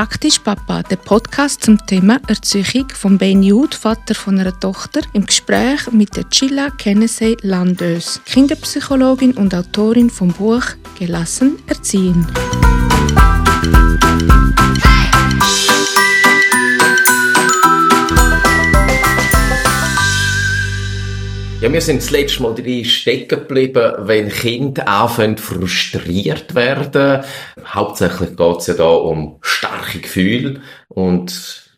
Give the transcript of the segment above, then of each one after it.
Praktisch Papa, der Podcast zum Thema Erziehung von Ben Jude, Vater von einer Tochter, im Gespräch mit der Chilla Kennedy Landös, Kinderpsychologin und Autorin vom Buch Gelassen erziehen. Ja, wir sind das letzte Mal drin stecken geblieben, wenn Kinder anfangen frustriert werden. Hauptsächlich geht es ja da um starke Gefühle und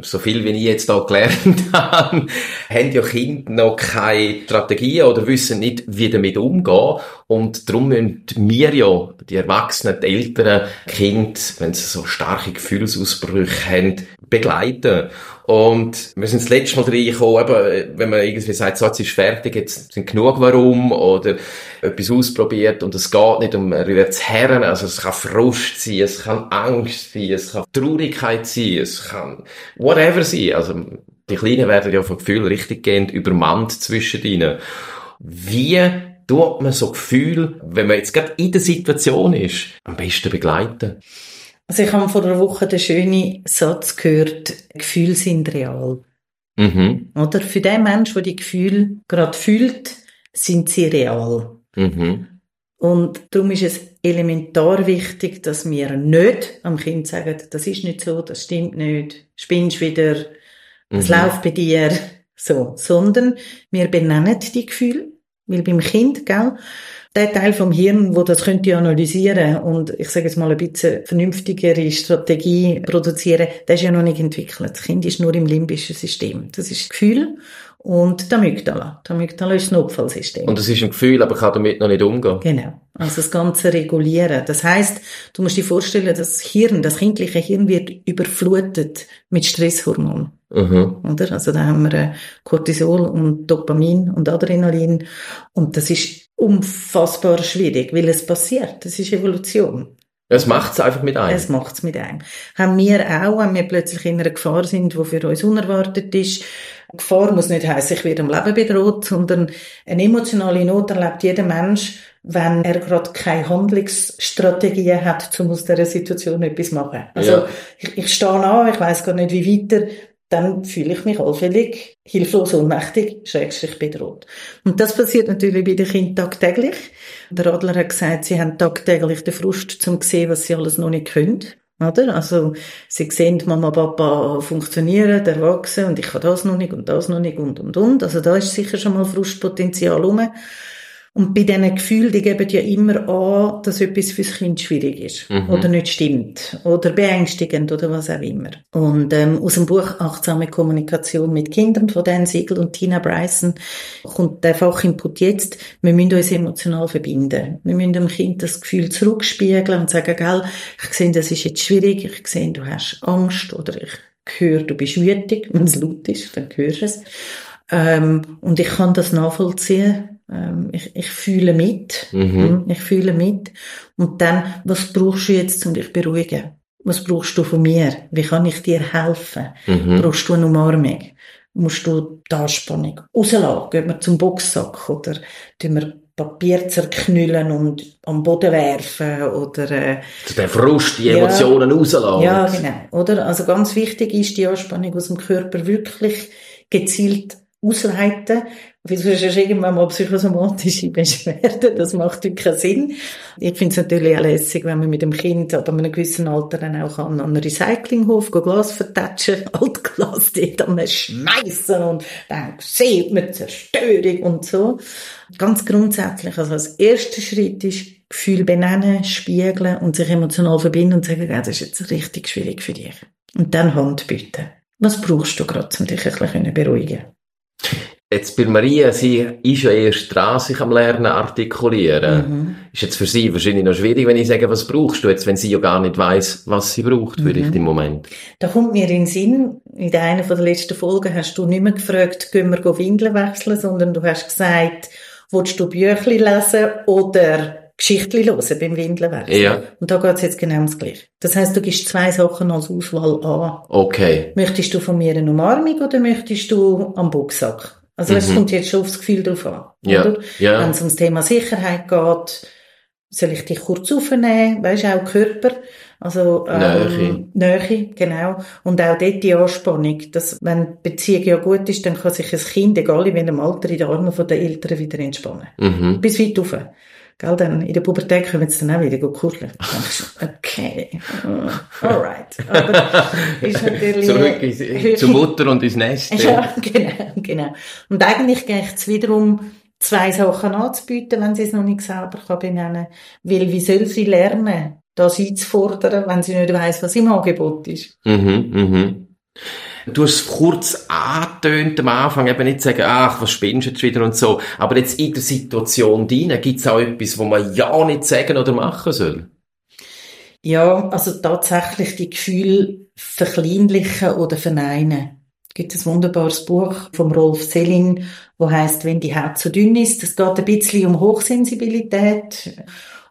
so viel wie ich jetzt da gelernt habe, haben ja Kinder noch keine Strategie oder wissen nicht, wie damit umgehen. Und darum müssen wir ja, die Erwachsenen, die Eltern, Kinder, wenn sie so starke Gefühlsausbrüche haben, begleiten. Und wir sind das letzte Mal reingekommen, eben, wenn man irgendwie sagt, so, jetzt ist fertig, jetzt sind genug warum, oder etwas ausprobiert und es geht nicht um rüber Herren, also es kann Frust sein, es kann Angst sein, es kann Traurigkeit sein, es kann whatever sein, also die Kleinen werden ja vom Gefühl richtig gehend übermannt zwischen ihnen. Wie tut man so Gefühl, wenn man jetzt gerade in der Situation ist, am besten begleiten? Also ich habe vor einer Woche den schönen Satz gehört, Gefühle sind real. Mhm. Oder? Für den Menschen, der die Gefühle gerade fühlt, sind sie real. Mhm. Und darum ist es elementar wichtig, dass wir nicht am Kind sagen, das ist nicht so, das stimmt nicht, spinnst wieder, es Mhm. läuft bei dir, so, sondern wir benennen die Gefühle, weil beim Kind, gell, der Teil vom Hirn, wo das könnte analysieren und ich sage jetzt mal ein bisschen vernünftigere Strategie produzieren, der ist ja noch nicht entwickelt. Das Kind ist nur im limbischen System. Das ist Gefühl und die Amygdala. Die Amygdala ist das Notfallsystem. Und es ist ein Gefühl, aber kann damit noch nicht umgehen. Genau. Also das Ganze regulieren. Das heißt, du musst dir vorstellen, das Hirn, das kindliche Hirn wird überflutet mit Stresshormonen. Mhm. Oder? Also da haben wir äh, Cortisol und Dopamin und Adrenalin. Und das ist unfassbar schwierig, weil es passiert. Das ist Evolution. Es macht es einfach mit einem. Es macht's mit einem. Haben wir auch, wenn wir plötzlich in einer Gefahr sind, die für uns unerwartet ist. Gefahr muss nicht heißen, ich werde am Leben bedroht, sondern eine emotionale Not erlebt jeder Mensch, wenn er gerade keine Handlungsstrategie hat, um aus dieser Situation etwas zu machen. Also Ja. ich, ich stehe an, ich weiß gar nicht, wie weiter, dann fühle ich mich allfällig hilflos, ohnmächtig, schrägstrich bedroht. Und das passiert natürlich bei den Kindern tagtäglich. Der Adler hat gesagt, sie haben tagtäglich den Frust, zum zu sehen, was sie alles noch nicht können. Oder? Also, sie sehen, Mama, Papa funktionieren, erwachsen, und ich kann das noch nicht, und das noch nicht, und, und, und. Also, da ist sicher schon mal Frustpotenzial rum. Und bei diesen Gefühlen, die geben ja immer an, dass etwas fürs Kind schwierig ist. Mhm. Oder nicht stimmt. Oder beängstigend oder was auch immer. Und ähm, aus dem Buch Achtsame Kommunikation mit Kindern von Dan Siegel und Tina Bryson kommt der Fachinput jetzt, wir müssen uns emotional verbinden. Wir müssen dem Kind das Gefühl zurückspiegeln und sagen, gell, ich sehe, das ist jetzt schwierig, ich sehe, du hast Angst oder ich höre, du bist wütig, wenn es laut ist, dann hörst du es. Ähm, und ich kann das nachvollziehen. Ähm, ich, ich fühle mit. Mhm. Ich fühle mit. Und dann, was brauchst du jetzt, um dich zu beruhigen? Was brauchst du von mir? Wie kann ich dir helfen? Mhm. Brauchst du eine Umarmung? Musst du die Anspannung rauslassen? Gehen wir zum Boxsack? Oder tun wir Papier zerknüllen und am Boden werfen? Oder, äh, Der Frust, die Ja. Emotionen rauslassen. ja, genau. Oder? Also ganz wichtig ist, die Anspannung aus dem Körper wirklich gezielt ausleiten. Weil sonst hast du irgendwann mal psychosomatische Beschwerden. Das macht wirklich keinen Sinn. Ich finde es natürlich auch lässig, wenn man mit dem Kind ab einem gewissen Alter dann auch an einen Recyclinghof gehen, Glas vertatschen, Altglas dort dann schmeißen und dann sieht man Zerstörung und so. Ganz grundsätzlich, also als erster Schritt ist, Gefühl benennen, spiegeln und sich emotional verbinden und sagen, das ist jetzt richtig schwierig für dich. Und dann Hand bieten. Was brauchst du gerade, um dich ein bisschen beruhigen? Jetzt bei Maria, sie ist ja erst dran, sich am Lernen artikulieren. Mhm. Ist jetzt für sie wahrscheinlich noch schwierig, wenn ich sage, was brauchst du jetzt, wenn sie ja gar nicht weiß, was sie braucht, Mhm. vielleicht im Moment. Da kommt mir in den Sinn, in von der letzten Folgen hast du nicht mehr gefragt, gehen wir Windeln wechseln, sondern du hast gesagt, willst du Büchli lesen oder Geschichtli hören beim Windeln wechseln? Ja. Und da geht's jetzt genau ums Gleiche. Das heißt, du gibst zwei Sachen als Auswahl an. Okay. Möchtest du von mir eine Umarmung oder möchtest du am Boxsack? Also es Mhm. kommt jetzt schon aufs Gefühl drauf an. Ja. Oder? Ja. Wenn es ums Thema Sicherheit geht, soll ich dich kurz aufnehmen? Weisst auch Körper. Also, ähm, Nähe. Nähe, genau. Und auch dort die Anspannung, dass, wenn die Beziehung ja gut ist, dann kann sich ein Kind, egal in welchem Alter, in den Armen der Eltern wieder entspannen. Mhm. Bis weit rauf. Gell, dann in der Pubertät können sie dann auch wieder kuscheln. okay, uh, alright. Aber ist natürlich... Zurück ins, zur Mutter und ins Nest. ja, genau, genau. Und eigentlich geht es wiederum, zwei Sachen anzubieten, wenn sie es noch nicht selber kann benennen kann. Weil wie soll sie lernen, das einzufordern, wenn sie nicht weiss, was im Angebot ist? Mhm, mhm. Du hast es kurz angetönt am Anfang, eben nicht sagen, ach, was spinnst du jetzt wieder und so. Aber jetzt in der Situation drin, gibt es auch etwas, wo man ja nicht sagen oder machen soll? Ja, also tatsächlich die Gefühle verkleinlichen oder verneinen. Es gibt ein wunderbares Buch vom Rolf Selling, wo heißt, wenn die Haut zu dünn ist. Es geht ein bisschen um Hochsensibilität.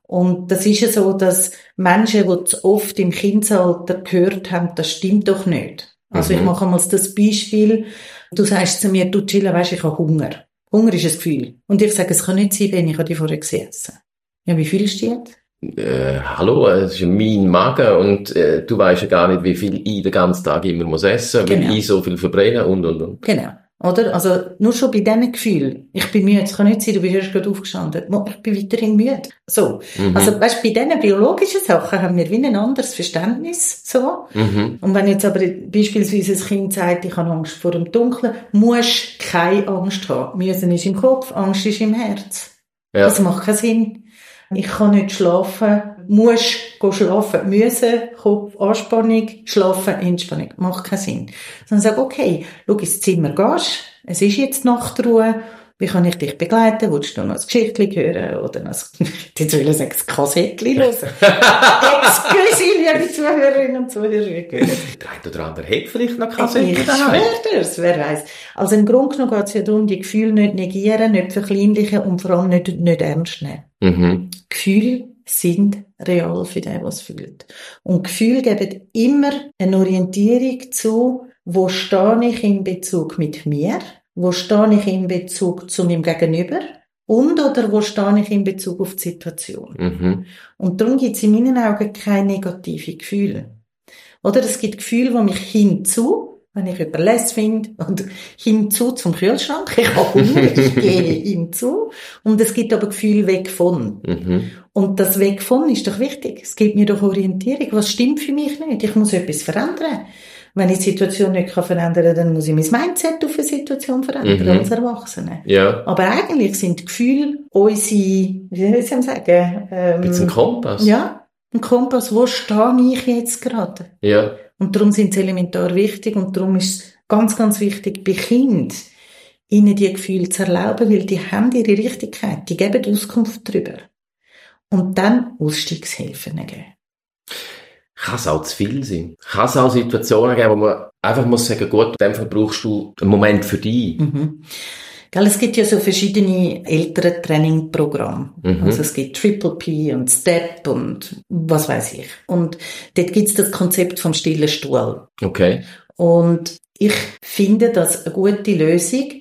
Und das ist ja so, dass Menschen, die oft im Kindesalter gehört haben, das stimmt doch nicht. Also mhm. ich mache mal das Beispiel. Du sagst zu mir, du chillen, weisst, ich habe Hunger. Hunger ist ein Gefühl. Und ich sage, es kann nicht sein, wenn ich die vorher gegessen Ja, wie du jetzt? Äh, hallo, es ist mein Magen und äh, du weißt ja gar nicht, wie viel ich den ganzen Tag immer muss essen, genau. weil ich so viel verbrenne und und und. Genau. Oder? Also, nur schon bei diesen Gefühlen. Ich bin müde. Es kann nicht sein, du bist gerade aufgestanden. Ich bin weiterhin müde. So. Mhm. Also, weißt, bei diesen biologischen Sachen haben wir wie ein anderes Verständnis, so. Mhm. Und wenn jetzt aber beispielsweise ein Kind sagt, ich habe Angst vor dem Dunkeln, musst keine Angst haben. Müssen ist im Kopf, Angst ist im Herz. Ja. Das macht keinen Sinn. Ich kann nicht schlafen, muss schlafen, müssen, Kopf, Anspannung, schlafen, Entspannung. Macht keinen Sinn. Sondern sag, okay, schau ins Zimmer, gehst, es ist jetzt Nachtruhe, wie kann ich dich begleiten? Willst du noch ein Geschichtchen hören? Oder noch, jetzt will ich sagen, ein Kassettchen hören? Excuse, liebe Zuhörerinnen und Zuhörer. Der ein oder andere hat vielleicht noch Kassettchen Ich schwöre das, wer weiß. Also im Grunde genommen geht es ja darum, die Gefühle nicht negieren, nicht verkleinlichen und vor allem nicht, nicht ernst nehmen. Mhm. Gefühle sind real für den, was fühlt. Und Gefühle geben immer eine Orientierung zu, wo stehe ich in Bezug mit mir, wo stehe ich in Bezug zu meinem Gegenüber und oder wo stehe ich in Bezug auf die Situation. Mhm. Und darum gibt es in meinen Augen keine negativen Gefühle. Oder es gibt Gefühle, die mich hinzu wenn ich überlässt finde, und hinzu zum Kühlschrank. Ich habe Hunger, ich gehe hinzu. Und es gibt aber Gefühl weg von. Mhm. Und das weg von ist doch wichtig. Es gibt mir doch Orientierung. Was stimmt für mich nicht? Ich muss etwas verändern. Wenn ich die Situation nicht verändern kann, dann muss ich mein Mindset auf eine Situation verändern, mhm. als Erwachsene. Ja. Aber eigentlich sind Gefühle unsere, wie soll ich sagen, ähm, ein Kompass. Ja. Ein Kompass. Wo stehe ich jetzt gerade? Ja. Und darum sind sie elementar wichtig und darum ist es ganz, ganz wichtig, bei Kind ihnen die Gefühle zu erlauben, weil die haben ihre Richtigkeit, die geben Auskunft darüber. Und dann Ausstiegshilfen geben. Kann es auch zu viel sein? Kann es auch Situationen geben, wo man einfach muss sagen, gut, in dem Fall brauchst du einen Moment für dich? Mhm. Gell, es gibt ja so verschiedene ältere Trainingprogramme. Mhm. Also es gibt Triple P und Step und was weiß ich. Und dort gibt's das Konzept vom stillen Stuhl. Okay. Und ich finde das eine gute Lösung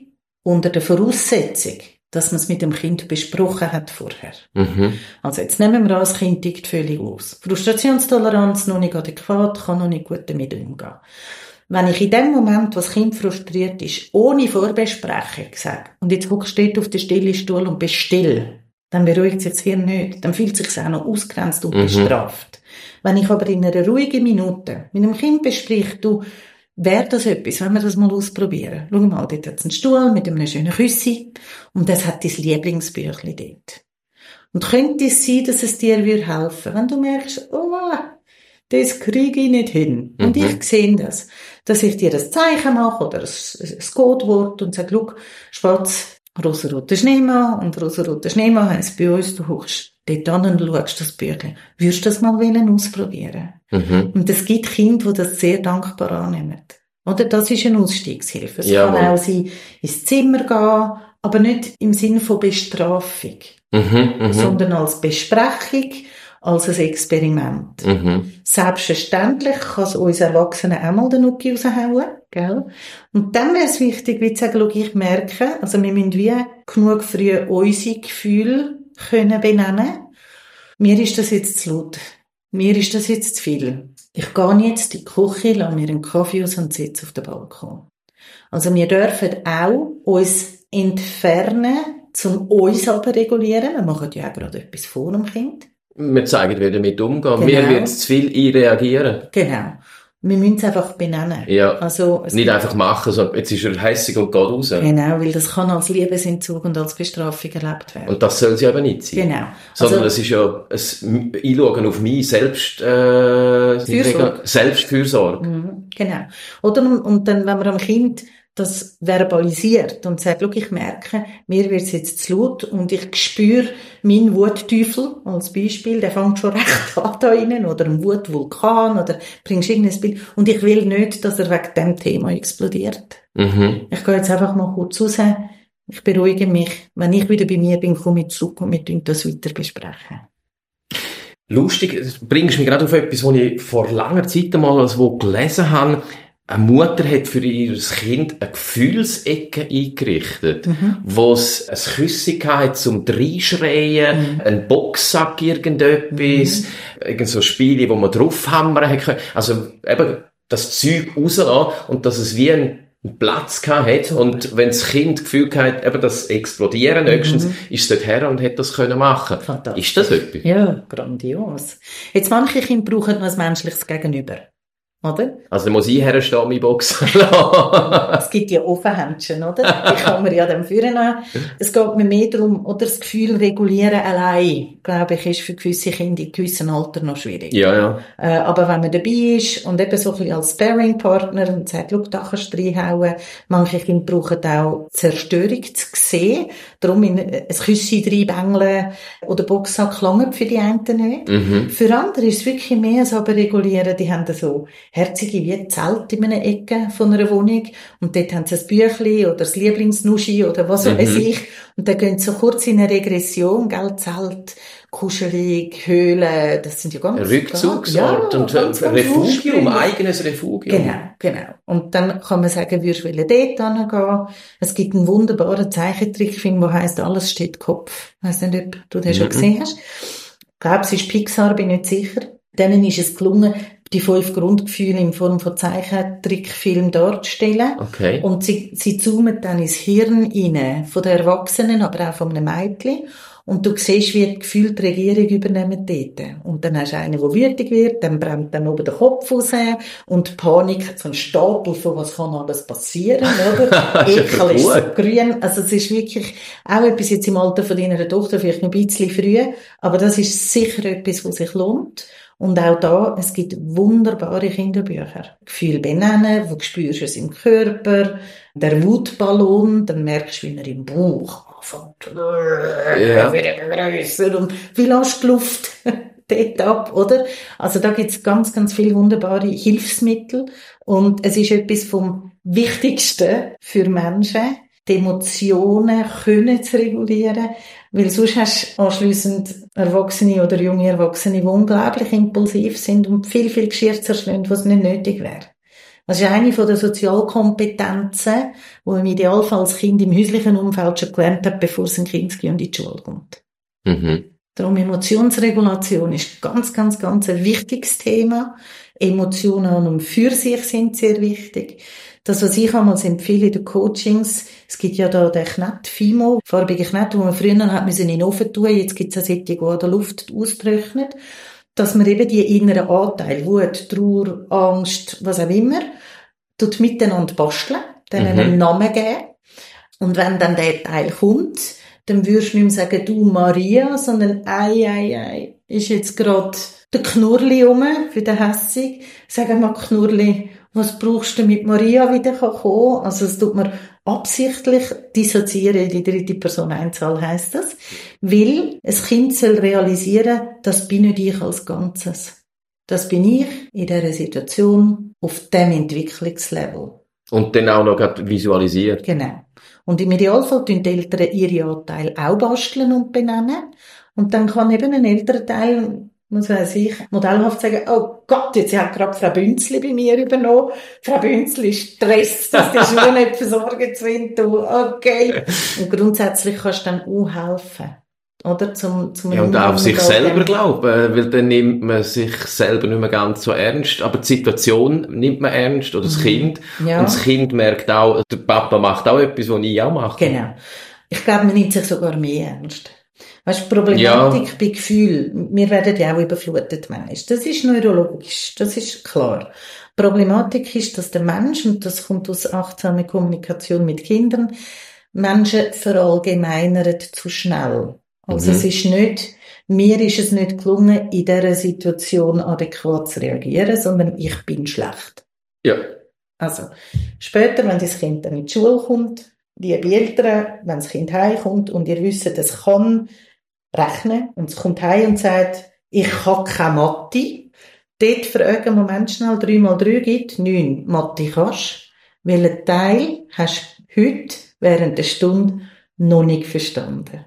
unter der Voraussetzung, dass man es mit dem Kind besprochen hat vorher. Mhm. Also jetzt nehmen wir an, das Kind tickt völlig aus. Frustrationstoleranz noch nicht adäquat, kann noch nicht gut damit umgehen. Wenn ich in dem Moment, was Kind frustriert ist, ohne Vorbesprechung sage, und jetzt hockst du auf den stillen Stuhl und bist still, dann beruhigt sich das Hirn nicht. Dann fühlt sich auch noch ausgrenzt und mhm. bestraft. Wenn ich aber in einer ruhigen Minute mit einem Kind bespreche, du, wäre das etwas, wenn wir das mal ausprobieren? Schau mal, dort hat es einen Stuhl mit einem schönen Küssi und das hat dein Lieblingsbüchlein dort. Und könnte es sein, dass es dir helfen würde, wenn du merkst, oh, das kriege ich nicht hin. Und mhm. ich sehe das. Dass ich dir ein Zeichen mache oder ein, Codewort und sage, schau, Spatz, rosaroter Schneemann und rosaroter Schneemann heisst bei uns, du hochst dort an und schaust das Büchlein. Würdest du das mal wollen ausprobieren? Mhm. Und es gibt Kinder, die das sehr dankbar annehmen. Oder? Das ist eine Ausstiegshilfe. Es ja, kann auch sein, ins Zimmer gehen, aber nicht im Sinne von Bestrafung, mhm, mhm. sondern als Besprechung als ein Experiment. Mhm. Selbstverständlich kann es uns Erwachsenen auch mal den Nuki raushauen, gell? Und dann wäre es wichtig, wie zu sagen, ich merke, also wir müssen wie genug früh unsere Gefühle können benennen. mir ist das jetzt zu laut. Mir ist das jetzt zu viel. Ich gehe jetzt in die Küche, lasse mir einen Kaffee aus und sitze auf dem Balkon. Also wir dürfen auch uns entfernen, zum uns aber regulieren. Wir machen ja auch gerade etwas vor dem Kind. Wir zeigen, wie wir damit umgehen. Genau. Wir würden zu viel einreagieren. Genau. Wir müssen es einfach benennen. Ja. Also, es Nicht einfach machen, sondern jetzt ist er hässig und geht raus. Genau, weil das kann als Liebesentzug und als Bestrafung erlebt werden. Und das soll sie eben nicht sein. Genau. Sondern Also- es ist ja ein Einschauen auf mich, Selbst, äh, Fürsorge. Selbstfürsorge. Mhm, Genau. Oder, und dann, wenn man am Kind das verbalisiert und sagt, schau, ich merke, mir wird es jetzt zu laut und ich spüre meinen Wutteufel als Beispiel, der fängt schon recht an da innen, oder ein Wutvulkan, oder bringst irgendein Bild, und ich will nicht, dass er wegen dem Thema explodiert. Mhm. Ich gehe jetzt einfach mal kurz raus, ich beruhige mich, wenn ich wieder bei mir bin, komme ich zurück und wir tun das weiter besprechen. Lustig, das bringst mich gerade auf etwas, was ich vor langer Zeit einmal als wo gelesen habe. Eine Mutter hat für ihr Kind eine Gefühlsecke eingerichtet, wo es ein Küsschen hatte zum Dreinschreien, ein Boxsack, irgendetwas, irgend so Spiele, wo man draufhammern können. Also eben das Zeug rauslassen und dass es wie ein einen Platz gehabt hat und wenn das Kind das Gefühl hat, eben das Explodieren nächstens, ist es dort her und hat das können machen. Ist das etwas? Ja, grandios. Jetzt manche Kinder brauchen noch ein menschliches Gegenüber. Oder? Also da muss ich herstehen, mein Boxen Es gibt ja Offenhändchen, oder? Die kann man ja dann führen. Es geht mir mehr darum, oder das Gefühl regulieren allein, glaube ich, ist für gewisse Kinder in gewissem Alter noch schwierig. Ja, ja. Äh, aber wenn man dabei ist und eben so ein bisschen als Sparing-Partner und sagt, schau, da kannst du reinhauen. Manche Kinder brauchen auch Zerstörung zu sehen. Darum in ein Küsschen reinbängeln oder Boxsack langen für die einen nicht. Mhm. Für andere ist es wirklich mehr so aber regulieren. Die haben so herzige wie Zelt in einer Ecke von einer Wohnung und dort haben sie ein Büchli oder das Lieblingsnuschi oder was Mhm. weiß ich. Und dann gehen sie so kurz in eine Regression, gell, Zelt, kuschelig, Höhle, das sind ja ganz Rückzugsort Ja, und ganz, ein ganz Refugium, eigenes Refugium. Genau, genau. Und dann kann man sagen, würdest du dort hingehen? Es gibt einen wunderbaren Zeichentrickfilm, der heisst Alles steht Kopf. Ich weiss nicht, ob du den schon Mhm. gesehen hast. Ich glaube, es ist Pixar, bin nicht sicher. Denen ist es gelungen, die fünf Grundgefühle in Form von Zeichentrickfilm darzustellen. Okay. Und sie, sie zoomen dann ins Hirn rein, von den Erwachsenen, aber auch von einem Mädchen. Und du siehst, wie die Gefühle die Regierung übernehmen dort. Und dann hast du einen, der wütig wird, dann brennt dann oben der Kopf raus und die Panik, so ein Stapel von was kann alles passieren, oder? Ekel ist so grün. Also es ist wirklich auch etwas jetzt im Alter von deiner Tochter, vielleicht noch ein bisschen früh, aber das ist sicher etwas, was sich lohnt. Und auch da, es gibt wunderbare Kinderbücher. Gefühl benennen, wo spürst du es im Körper, der Wutballon, dann merkst du, wie er im Bauch anfängt. Ja. Wieder und wie lässt die Luft dort ab, oder? Also da gibt's ganz, ganz viele wunderbare Hilfsmittel und es ist etwas vom Wichtigsten für Menschen, die Emotionen können zu regulieren, weil sonst hast du anschliessend Erwachsene oder junge Erwachsene, die unglaublich impulsiv sind und viel, viel Geschirr zerschlagen, was nicht nötig wäre. Das ist eine von der Sozialkompetenzen, die im Idealfall das Kind im häuslichen Umfeld schon gelernt hat, bevor es ein Kind und in die Schule kommt. Mhm. Darum Emotionsregulation ist ganz, ganz, ganz ein wichtiges Thema. Emotionen an und für sich sind sehr wichtig. Das, was ich einmal empfehle in den Coachings, es gibt ja da den Knett, Fimo, farbige Knett, wo man früher hat müssen in den Ofen tun, jetzt gibt es auch solche, die an der Luft austrocknet, dass man eben die inneren Anteile, Wut, Trauer, Angst, was auch immer, tut miteinander basteln, dann Mhm. einen Namen geben. Und wenn dann der Teil kommt, dann würdest du nicht mehr sagen, du Maria, sondern ei, ei, ei, ist jetzt gerade der Knurli rum für den Hässig. Sag mal, Knurli, was brauchst du, damit Maria wieder kann kommen? Also, es tut man absichtlich dissoziieren, die dritte Person Einzahl heisst das. Weil ein Kind soll realisieren, das bin nicht ich als Ganzes. Das bin ich in dieser Situation auf dem Entwicklungslevel. Und dann auch noch visualisiert. Genau. Und im Idealfall tun die Eltern ihre Anteile auch basteln und benennen. Und dann kann eben ein älterer Teil, was weiß ich, modellhaft sagen, oh Gott, jetzt hat gerade Frau Bünzli bei mir übernommen. Frau Bünzli stresst, dass die Schuhe nicht versorgt sind. Du, okay. Und grundsätzlich kannst du dann auch helfen. oder? Zum, zum ja, und auch sich selber glauben, weil dann nimmt man sich selber nicht mehr ganz so ernst. Aber die Situation nimmt man ernst, oder das mhm. Kind. Ja. Und das Kind merkt auch, der Papa macht auch etwas, was ich auch mache. Genau. Ich glaube, man nimmt sich sogar mehr ernst. Weißt, die Problematik ja. bei Gefühl, wir werden ja auch überflutet meist. Das ist neurologisch, das ist klar. Die Problematik ist, dass der Mensch, und das kommt aus achtsamer Kommunikation mit Kindern, Menschen verallgemeinern zu schnell. Also mhm. es ist nicht, mir ist es nicht gelungen, in dieser Situation adäquat zu reagieren, sondern ich bin schlecht. Ja. Also, später, wenn das Kind dann in die Schule kommt, liebe Eltern, wenn das Kind heimkommt und ihr wisst, es kann rechnen und es kommt heim und sagt, ich kann keine Mathe, dort fragen, Moment schnell, 3 mal 3 gibt 9 Mathe kannst. Welchen Teil hast du heute während der Stunde noch nicht verstanden?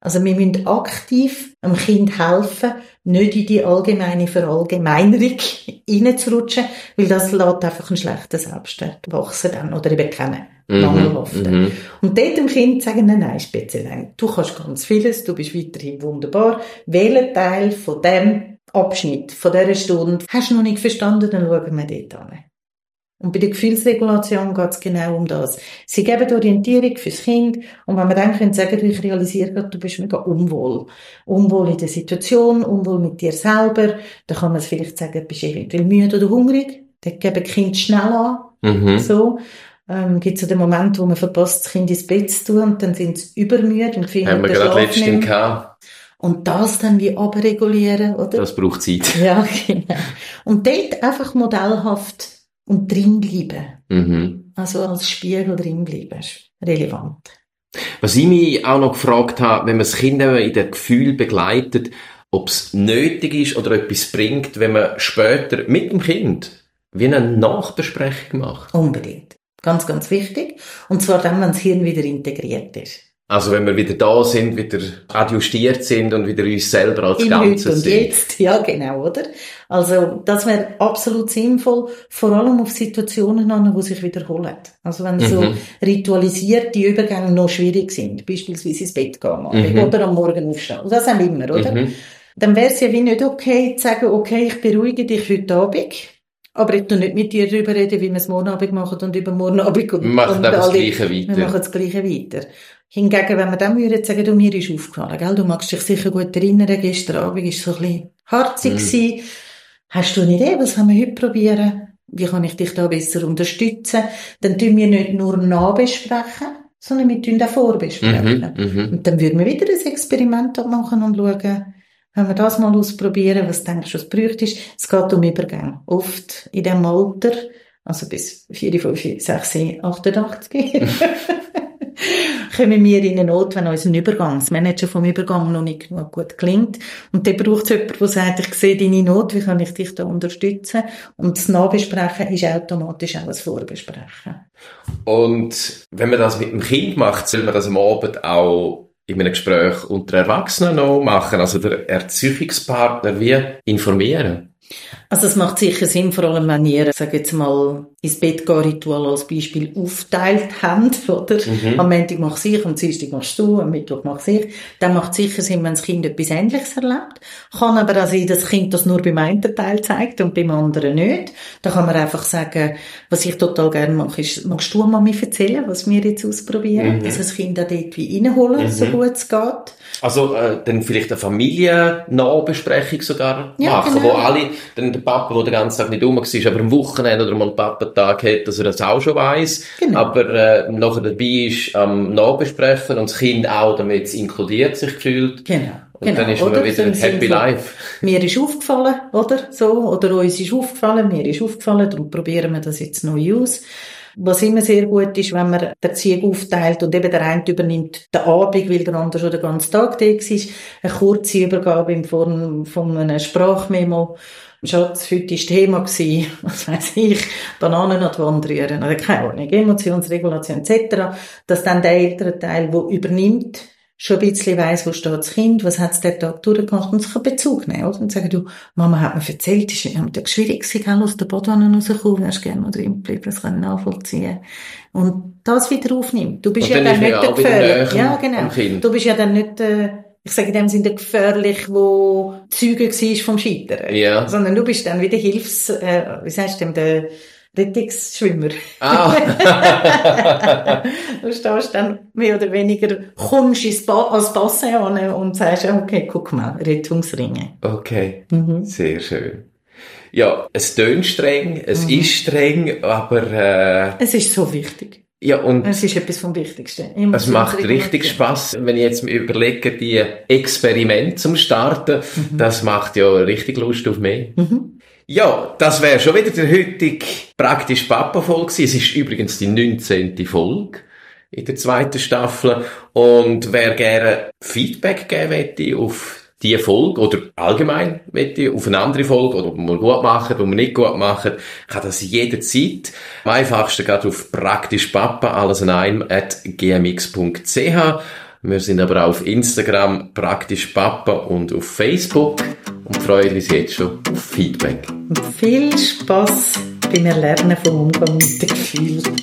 Also wir müssen aktiv dem Kind helfen, nicht in die allgemeine Verallgemeinerung reinzurutschen, weil das lässt einfach einen schlechten Selbstwert wachsen dann oder eben kennen. Mhm, mangelhaften. Mhm. Und dort dem Kind sagen, nein, nein, speziell nein. Du kannst ganz vieles, du bist weiterhin wunderbar. Welchen Teil von dem Abschnitt, von dieser Stunde hast du noch nicht verstanden, dann schauen wir dort an. Und bei der Gefühlsregulation geht es genau um das. Sie geben Orientierung fürs Kind und wenn man dann können sagen, ich realisiere gerade, du bist mega unwohl. Unwohl in der Situation, unwohl mit dir selber, dann kann man es vielleicht sagen, bist du eventuell müde oder hungrig. Dann geben Kind schnell an. Mhm. So. Ähm, gibt es so den Moment, wo man verpasst, das Kind ins Bett zu tun und dann sind sie übermüde und finden Haben wir gerade letztens gehabt. Und das dann wie abregulieren, oder? Das braucht Zeit. Ja, genau. Und dort einfach modellhaft und drin bleiben. Mhm. Also als Spiegel drin bleiben, ist relevant. Was ich mich auch noch gefragt habe, wenn man das Kind in dem Gefühl begleitet, ob es nötig ist oder etwas bringt, wenn man später mit dem Kind wie eine Nachbesprechung macht. Unbedingt. Ganz, ganz wichtig. Und zwar dann, wenn das Hirn wieder integriert ist. Also wenn wir wieder da sind, wieder adjustiert sind und wieder uns selber als Im Ganzes Heute und sind. jetzt, ja genau, oder? Also das wäre absolut sinnvoll, vor allem auf Situationen an, wo sich wiederholen. Also wenn mhm. so ritualisierte Übergänge noch schwierig sind, beispielsweise ins Bett gehen mhm. oder am Morgen aufstehen, das haben wir immer, oder? Mhm. Dann wäre es ja wie nicht okay zu sagen, okay, ich beruhige dich heute Abend, aber ich tu nicht mit dir darüber reden, wie wir es morgen Abend machen und übermorgen Abend. Und, wir machen und das Gleiche weiter. Wir machen das Gleiche weiter. Hingegen, wenn wir dann würden sagen, du, mir ist aufgefallen, gell, du magst dich sicher gut erinnern, gestern Abend ist so ein bisschen harzig gewesen. Hast du eine Idee, was können wir heute probieren? Wie kann ich dich da besser unterstützen? Dann tun wir nicht nur nachbesprechen, sondern wir tun auch vorbesprechen. Mm -hmm, und dann würden wir wieder ein Experiment machen und schauen, wenn wir das mal ausprobieren, was denkst du, was bräuchte Es geht um Übergänge. Oft in diesem Alter, also bis 4, 5, 6, 88. kommen wir in eine Not, wenn unser Übergangsmanager vom Übergang noch nicht genug gut klingt. Und dann braucht es jemanden, der sagt, ich sehe deine Not, wie kann ich dich da unterstützen? Und das Nachbesprechen ist automatisch auch ein Vorbesprechen. Und wenn man das mit dem Kind macht, soll man das am Abend auch in einem Gespräch unter Erwachsenen noch machen, also der Erziehungspartner wie informieren? Also es macht sicher Sinn, vor allem wenn ihr, sag jetzt mal, ins Bett Ritual als Beispiel aufteilt habt, oder? Mhm. Am Montag machst ich, am Dienstag machst du, am Mittwoch mach ich. Dann macht sicher Sinn, wenn das Kind etwas Ähnliches erlebt. Kann aber auch sein, dass das Kind das nur beim einen Teil zeigt und beim anderen nicht. Da kann man einfach sagen, was ich total gerne mache, ist, magst du mal mir erzählen, was wir jetzt ausprobieren? Mhm. Dass das Kind auch dort wie reinholen, mhm. so gut es geht. Also äh, dann vielleicht eine Familiennahbesprechung sogar ja, machen, genau. wo alle, dann der Papa, der den ganzen Tag nicht rum war, aber am Wochenende oder mal einen Papatag hat, dass er das auch schon weiss, genau. aber äh, nachher dabei ist am ähm, Nachbesprechen und das Kind auch damit es inkludiert sich fühlt. Genau. Und genau, dann ist man wieder ein Happy Life. Mir ist aufgefallen, oder? So, oder uns ist aufgefallen, mir ist aufgefallen, darum probieren wir das jetzt neu aus. Was immer sehr gut ist, wenn man den Zieg aufteilt und eben der eine übernimmt den Abend, weil der andere schon den ganzen Tag da ist, eine kurze Übergabe in Form von einem Sprachmemo. Schatz, heute war Thema, gewesen, was weiß ich, Bananen an die Wand rühren, oder keine Ahnung, Emotionsregulation etc., dass dann der ältere Teil, der übernimmt, schon ein bisschen weiss, wo steht das Kind, was hat es der Tag durchgemacht und sich einen Bezug nehmen, oder? Und sagen, du, Mama hat mir erzählt, es ist ja schwierig gewesen, aus der Badwanne rauszukommen, wärst gerne mal drin geblieben, das ich nachvollziehen. Und das wieder aufnimmt. Du bist ja dann nicht der Gefährliche. Ja, genau. Du bist ja dann nicht, äh, ich sage in dem Sinne gefährlich, wo Zeuge war vom Scheitern. Ja. Sondern du bist dann wieder Hilfs, äh, wie sagst du der Rettungsschwimmer. Ah. du stehst dann mehr oder weniger, kommst ins ba als Bassin und sagst, okay, guck mal, Rettungsringe. okay, sehr schön. Ja, es tönt streng, es ist streng, aber äh, Es ist so wichtig. ja und Es ist etwas vom Wichtigsten. Es macht richtig Spaß, wenn ich jetzt mir überlege, die Experiment zum Starten, das macht ja richtig Lust auf mich. Ja, das wäre schon wieder der heutige praktisch Papa-Folge. Es ist übrigens die 19. Folge in der zweiten Staffel. Und wer gerne Feedback geben möchte auf die Folge oder allgemein möchte auf eine andere Folge oder ob wir gut machen, ob wir nicht gut machen, kann das jederzeit. Am einfachsten geht auf praktisch Papa, alles an einem, at gmx.ch. Wir sind aber auch auf Instagram praktisch Papa und auf Facebook und freuen uns jetzt schon auf Feedback. Und viel Spaß beim Erlernen vom Umgang mit den Gefühlen.